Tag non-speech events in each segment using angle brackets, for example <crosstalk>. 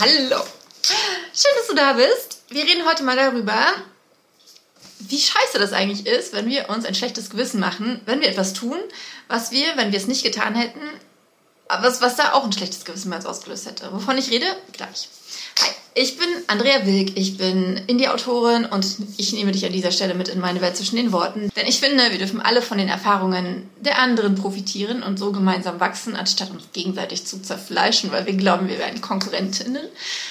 Hallo. Schön, dass du da bist. Wir reden heute mal darüber, wie scheiße das eigentlich ist, wenn wir uns ein schlechtes Gewissen machen, wenn wir etwas tun, was wir, wenn wir es nicht getan hätten, was, was da auch ein schlechtes Gewissen uns ausgelöst hätte. Wovon ich rede? Gleich. Hi, ich bin Andrea Wilk, ich bin Indie-Autorin und ich nehme dich an dieser Stelle mit in meine Welt zwischen den Worten. Denn ich finde, wir dürfen alle von den Erfahrungen der anderen profitieren und so gemeinsam wachsen, anstatt uns gegenseitig zu zerfleischen, weil wir glauben, wir wären Konkurrentinnen.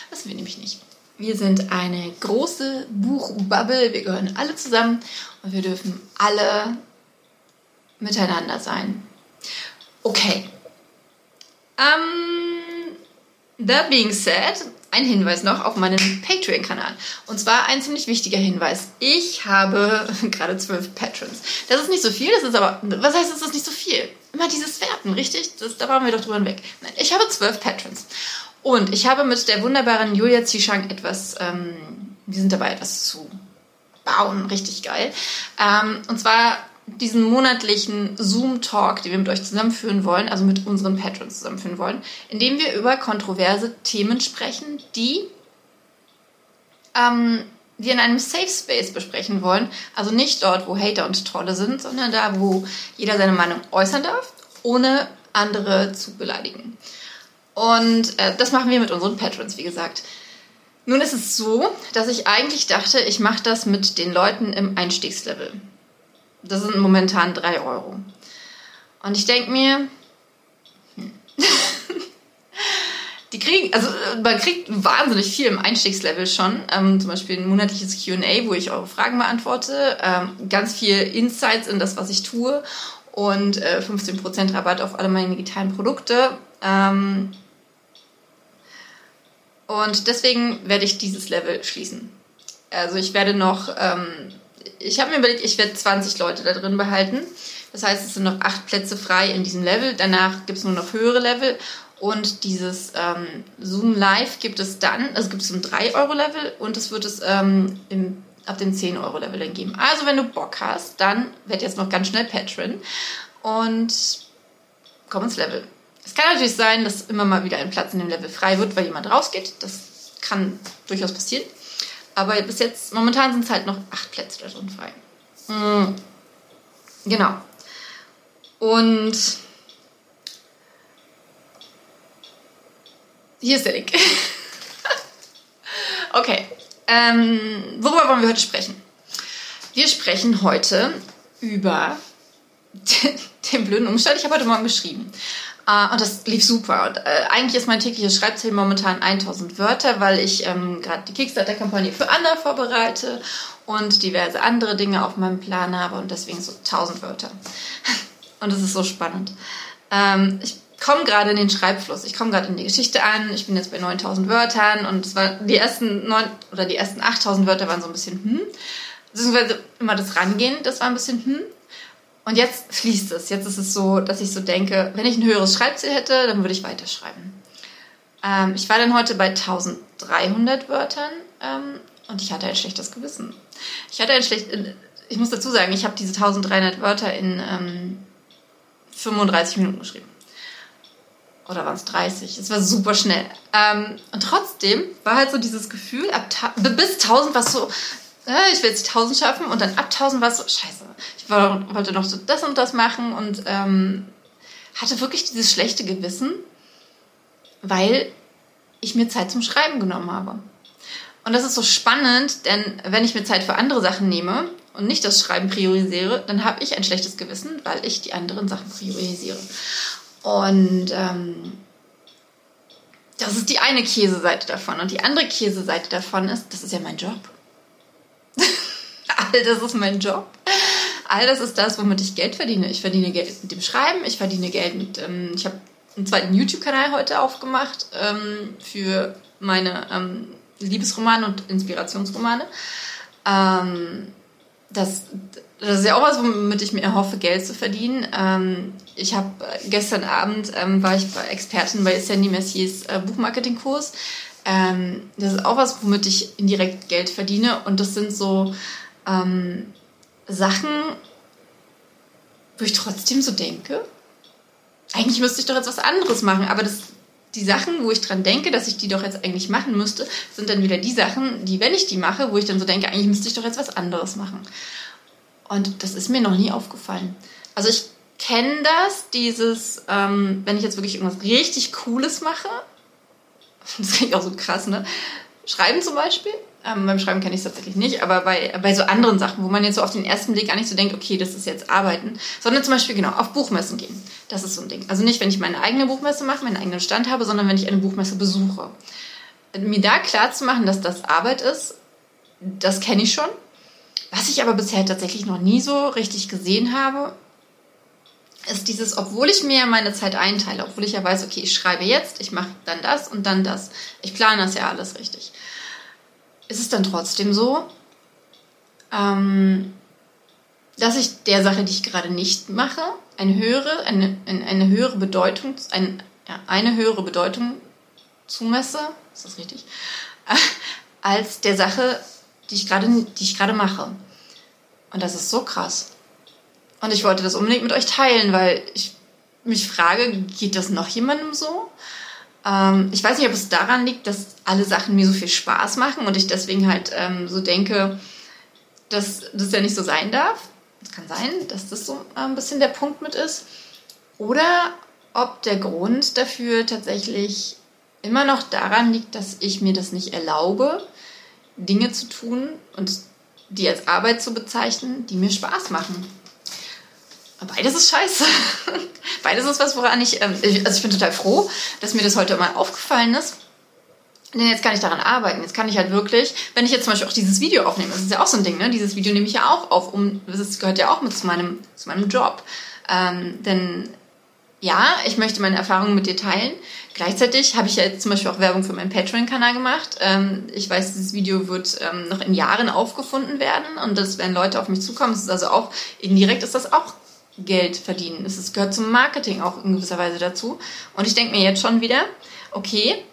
Das wir nämlich nicht. Wir sind eine große Buchbubble, wir gehören alle zusammen und wir dürfen alle miteinander sein. Okay. Um, that being said, ein Hinweis noch auf meinen Patreon-Kanal. Und zwar ein ziemlich wichtiger Hinweis. Ich habe <laughs> gerade zwölf Patrons. Das ist nicht so viel, das ist aber, was heißt, das ist nicht so viel? Immer dieses Werten, richtig? Das, da waren wir doch drüber hinweg. Nein, ich habe zwölf Patrons. Und ich habe mit der wunderbaren Julia Zishang etwas, ähm, wir sind dabei, etwas zu bauen, richtig geil. Ähm, und zwar diesen monatlichen Zoom-Talk, den wir mit euch zusammenführen wollen, also mit unseren Patrons zusammenführen wollen, indem wir über kontroverse Themen sprechen, die ähm, wir in einem Safe Space besprechen wollen. Also nicht dort, wo Hater und Trolle sind, sondern da, wo jeder seine Meinung äußern darf, ohne andere zu beleidigen. Und äh, das machen wir mit unseren Patrons, wie gesagt. Nun ist es so, dass ich eigentlich dachte, ich mache das mit den Leuten im Einstiegslevel. Das sind momentan 3 Euro. Und ich denke mir, hm. <laughs> die kriegen, also man kriegt wahnsinnig viel im Einstiegslevel schon. Ähm, zum Beispiel ein monatliches QA, wo ich eure Fragen beantworte. Ähm, ganz viel Insights in das, was ich tue. Und äh, 15% Rabatt auf alle meine digitalen Produkte. Ähm, und deswegen werde ich dieses Level schließen. Also ich werde noch, ähm, ich habe mir überlegt, ich werde 20 Leute da drin behalten. Das heißt, es sind noch acht Plätze frei in diesem Level. Danach gibt es nur noch höhere Level. Und dieses ähm, Zoom Live gibt es dann, also gibt es ein 3-Euro-Level und es wird es ähm, im, ab dem 10-Euro-Level dann geben. Also wenn du Bock hast, dann werd jetzt noch ganz schnell Patron und komm ins Level. Es kann natürlich sein, dass immer mal wieder ein Platz in dem Level frei wird, weil jemand rausgeht. Das kann durchaus passieren. Aber bis jetzt, momentan sind es halt noch acht Plätze da drin frei. Mhm. Genau. Und hier ist der Link. <laughs> okay. Ähm, worüber wollen wir heute sprechen? Wir sprechen heute über den, <laughs> den blöden Umstand. Ich habe heute Morgen geschrieben. Uh, und das lief super. Und, äh, eigentlich ist mein tägliches Schreibziel momentan 1000 Wörter, weil ich ähm, gerade die Kickstarter-Kampagne für Anna vorbereite und diverse andere Dinge auf meinem Plan habe und deswegen so 1000 Wörter. <laughs> Und es ist so spannend. Ähm, ich komme gerade in den Schreibfluss. Ich komme gerade in die Geschichte an. Ich bin jetzt bei 9000 Wörtern und es war die ersten neun oder die ersten 8000 Wörter waren so ein bisschen hm. Beziehungsweise immer das Rangehen, das war ein bisschen hm. Und jetzt fließt es. Jetzt ist es so, dass ich so denke, wenn ich ein höheres Schreibziel hätte, dann würde ich weiterschreiben. Ähm, ich war dann heute bei 1300 Wörtern ähm, und ich hatte ein schlechtes Gewissen. Ich hatte ein schlecht, äh, ich muss dazu sagen, ich habe diese 1300 Wörter in ähm, 35 Minuten geschrieben. Oder waren es 30? Es war super schnell. Ähm, und trotzdem war halt so dieses Gefühl, ab bis 1000 war es so, ich will jetzt die 1000 schaffen und dann ab 1000 war es so, scheiße, ich wollte noch so das und das machen und ähm, hatte wirklich dieses schlechte Gewissen, weil ich mir Zeit zum Schreiben genommen habe. Und das ist so spannend, denn wenn ich mir Zeit für andere Sachen nehme und nicht das Schreiben priorisiere, dann habe ich ein schlechtes Gewissen, weil ich die anderen Sachen priorisiere. Und ähm, das ist die eine Käseseite davon. Und die andere Käseseite davon ist, das ist ja mein Job. All das ist mein Job. All das ist das, womit ich Geld verdiene. Ich verdiene Geld mit dem Schreiben, ich verdiene Geld mit, ähm, ich habe einen zweiten YouTube-Kanal heute aufgemacht ähm, für meine ähm, Liebesromane und Inspirationsromane. Ähm, das, das ist ja auch was, womit ich mir erhoffe, Geld zu verdienen. Ähm, ich habe äh, gestern Abend ähm, war ich bei Expertin bei Sandy Messiers äh, Buchmarketing-Kurs. Das ist auch was, womit ich indirekt Geld verdiene. Und das sind so ähm, Sachen, wo ich trotzdem so denke, eigentlich müsste ich doch jetzt was anderes machen, aber das, die Sachen, wo ich dran denke, dass ich die doch jetzt eigentlich machen müsste, sind dann wieder die Sachen, die, wenn ich die mache, wo ich dann so denke, eigentlich müsste ich doch jetzt was anderes machen. Und das ist mir noch nie aufgefallen. Also ich kenne das, dieses, ähm, wenn ich jetzt wirklich irgendwas richtig Cooles mache, <laughs> das klingt auch so krass, ne? Schreiben zum Beispiel. Ähm, beim Schreiben kenne ich es tatsächlich nicht, aber bei, bei so anderen Sachen, wo man jetzt so auf den ersten Blick gar nicht so denkt, okay, das ist jetzt Arbeiten, sondern zum Beispiel genau auf Buchmessen gehen. Das ist so ein Ding. Also nicht, wenn ich meine eigene Buchmesse mache, meinen eigenen Stand habe, sondern wenn ich eine Buchmesse besuche. Mir da klar zu machen, dass das Arbeit ist, das kenne ich schon. Was ich aber bisher tatsächlich noch nie so richtig gesehen habe, ist dieses, obwohl ich mir meine Zeit einteile, obwohl ich ja weiß, okay, ich schreibe jetzt, ich mache dann das und dann das. Ich plane das ja alles richtig. Ist es dann trotzdem so, ähm, dass ich der Sache, die ich gerade nicht mache, eine höhere, eine, eine höhere Bedeutung, ein, ja, eine höhere Bedeutung zumesse, ist das richtig, <laughs> als der Sache, die ich gerade, die ich gerade mache. Und das ist so krass. Und ich wollte das unbedingt mit euch teilen, weil ich mich frage, geht das noch jemandem so? Ähm, ich weiß nicht, ob es daran liegt, dass alle Sachen mir so viel Spaß machen und ich deswegen halt ähm, so denke, dass das ja nicht so sein darf. Es kann sein, dass das so ein bisschen der Punkt mit ist. Oder ob der Grund dafür tatsächlich immer noch daran liegt, dass ich mir das nicht erlaube, Dinge zu tun und die als Arbeit zu bezeichnen, die mir Spaß machen. Beides ist scheiße. <laughs> Beides ist was, woran ich, ähm, also ich bin total froh, dass mir das heute mal aufgefallen ist. Denn jetzt kann ich daran arbeiten. Jetzt kann ich halt wirklich, wenn ich jetzt zum Beispiel auch dieses Video aufnehme, das ist ja auch so ein Ding, ne? Dieses Video nehme ich ja auch auf, um, das gehört ja auch mit zu meinem, zu meinem Job. Ähm, denn ja, ich möchte meine Erfahrungen mit dir teilen. Gleichzeitig habe ich ja jetzt zum Beispiel auch Werbung für meinen Patreon-Kanal gemacht. Ähm, ich weiß, dieses Video wird ähm, noch in Jahren aufgefunden werden und das werden Leute auf mich zukommen. Es ist also auch, indirekt ist das auch Geld verdienen. Es gehört zum Marketing auch in gewisser Weise dazu. Und ich denke mir jetzt schon wieder, okay,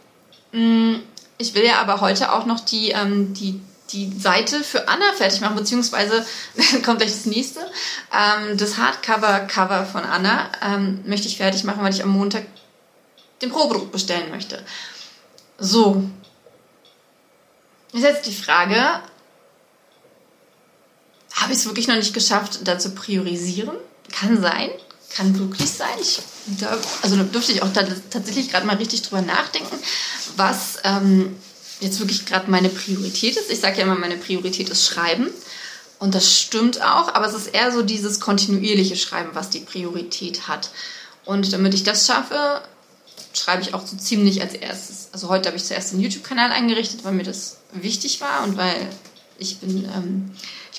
mm, ich will ja aber heute auch noch die, ähm, die, die Seite für Anna fertig machen, beziehungsweise <laughs> kommt gleich das nächste. Ähm, das Hardcover-Cover von Anna ähm, möchte ich fertig machen, weil ich am Montag den Probedruck bestellen möchte. So. Ist jetzt die Frage, habe ich es wirklich noch nicht geschafft, da zu priorisieren? Kann sein, kann wirklich sein. Ich, da, also da dürfte ich auch tatsächlich gerade mal richtig drüber nachdenken, was ähm, jetzt wirklich gerade meine Priorität ist. Ich sage ja immer, meine Priorität ist Schreiben. Und das stimmt auch, aber es ist eher so dieses kontinuierliche Schreiben, was die Priorität hat. Und damit ich das schaffe, schreibe ich auch so ziemlich als erstes. Also heute habe ich zuerst einen YouTube-Kanal eingerichtet, weil mir das wichtig war und weil ich bin ähm,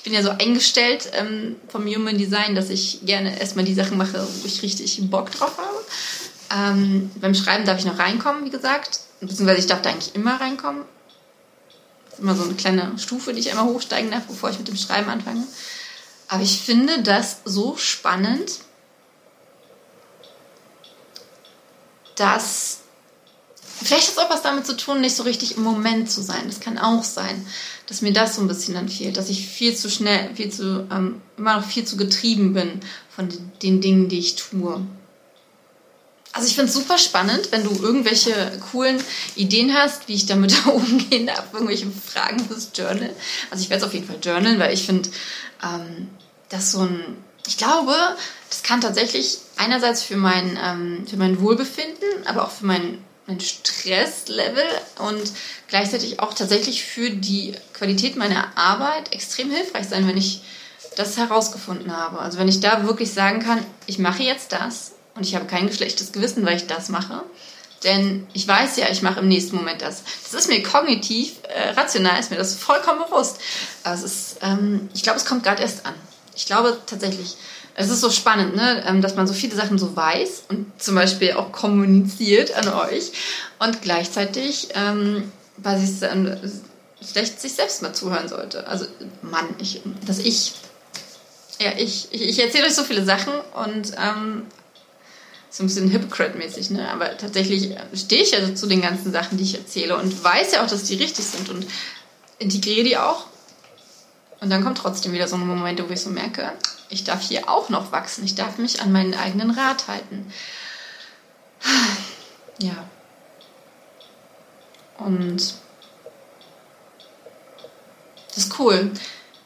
bin ja so eingestellt ähm, vom Human Design, dass ich gerne erstmal die Sachen mache, wo ich richtig Bock drauf habe. Ähm, beim Schreiben darf ich noch reinkommen, wie gesagt. Beziehungsweise ich darf da eigentlich immer reinkommen. Das ist immer so eine kleine Stufe, die ich einmal hochsteigen darf, bevor ich mit dem Schreiben anfange. Aber ich finde das so spannend, dass vielleicht hat es auch was damit zu tun, nicht so richtig im Moment zu sein. Das kann auch sein dass mir das so ein bisschen dann fehlt, dass ich viel zu schnell, viel zu, ähm, immer noch viel zu getrieben bin von den, Dingen, die ich tue. Also ich finde es super spannend, wenn du irgendwelche coolen Ideen hast, wie ich damit <laughs> umgehen darf, irgendwelche Fragen fürs Journal. Also ich werde es auf jeden Fall journalen, weil ich finde, ähm, dass so ein, ich glaube, das kann tatsächlich einerseits für mein, ähm, für mein Wohlbefinden, aber auch für mein mein Stresslevel und gleichzeitig auch tatsächlich für die Qualität meiner Arbeit extrem hilfreich sein, wenn ich das herausgefunden habe. Also wenn ich da wirklich sagen kann, ich mache jetzt das und ich habe kein schlechtes Gewissen, weil ich das mache. Denn ich weiß ja, ich mache im nächsten Moment das. Das ist mir kognitiv, äh, rational ist mir das vollkommen bewusst. Aber es ist, ähm, ich glaube, es kommt gerade erst an. Ich glaube tatsächlich, es ist so spannend, ne? Ähm, dass man so viele Sachen so weiß und zum Beispiel auch kommuniziert an euch und gleichzeitig ähm, es ähm, vielleicht sich selbst mal zuhören sollte. Also Mann, ich, dass ich, ja, ich, ich, ich erzähle euch so viele Sachen und ähm, so ein bisschen Hypocrite-mäßig, ne? aber tatsächlich stehe ich ja zu den ganzen Sachen, die ich erzähle und weiß ja auch, dass die richtig sind und integriere die auch. Und dann kommt trotzdem wieder so ein Moment, wo ich so merke, ich darf hier auch noch wachsen. Ich darf mich an meinen eigenen Rat halten. Ja. Und das ist cool.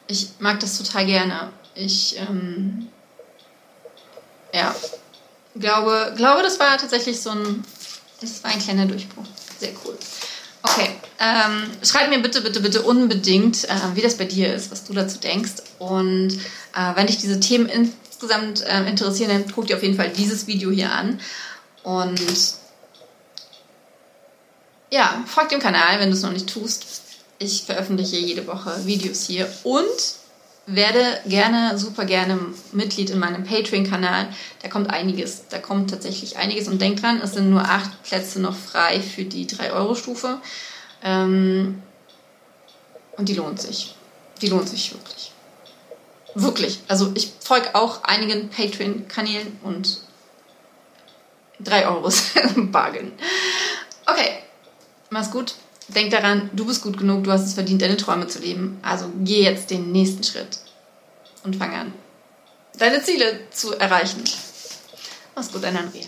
Ich mag das total gerne. Ich, ähm, ja, glaube, glaube, das war tatsächlich so ein, das war ein kleiner Durchbruch. Sehr cool. Okay, ähm, schreib mir bitte, bitte, bitte unbedingt, äh, wie das bei dir ist, was du dazu denkst. Und äh, wenn dich diese Themen insgesamt äh, interessieren, dann guck dir auf jeden Fall dieses Video hier an. Und ja, folg dem Kanal, wenn du es noch nicht tust. Ich veröffentliche jede Woche Videos hier und werde gerne, super gerne Mitglied in meinem Patreon-Kanal. Da kommt einiges. Da kommt tatsächlich einiges. Und denk dran, es sind nur acht Plätze noch frei für die 3-Euro-Stufe. Ähm, und die lohnt sich. Die lohnt sich wirklich. Wirklich. Also ich folge auch einigen Patreon-Kanälen und 3 Euro <laughs> Bargain. Okay, mach's gut. Denk daran, du bist gut genug, du hast es verdient, deine Träume zu leben. Also geh jetzt den nächsten Schritt und fang an, deine Ziele zu erreichen. Mach's gut, dein Andrea.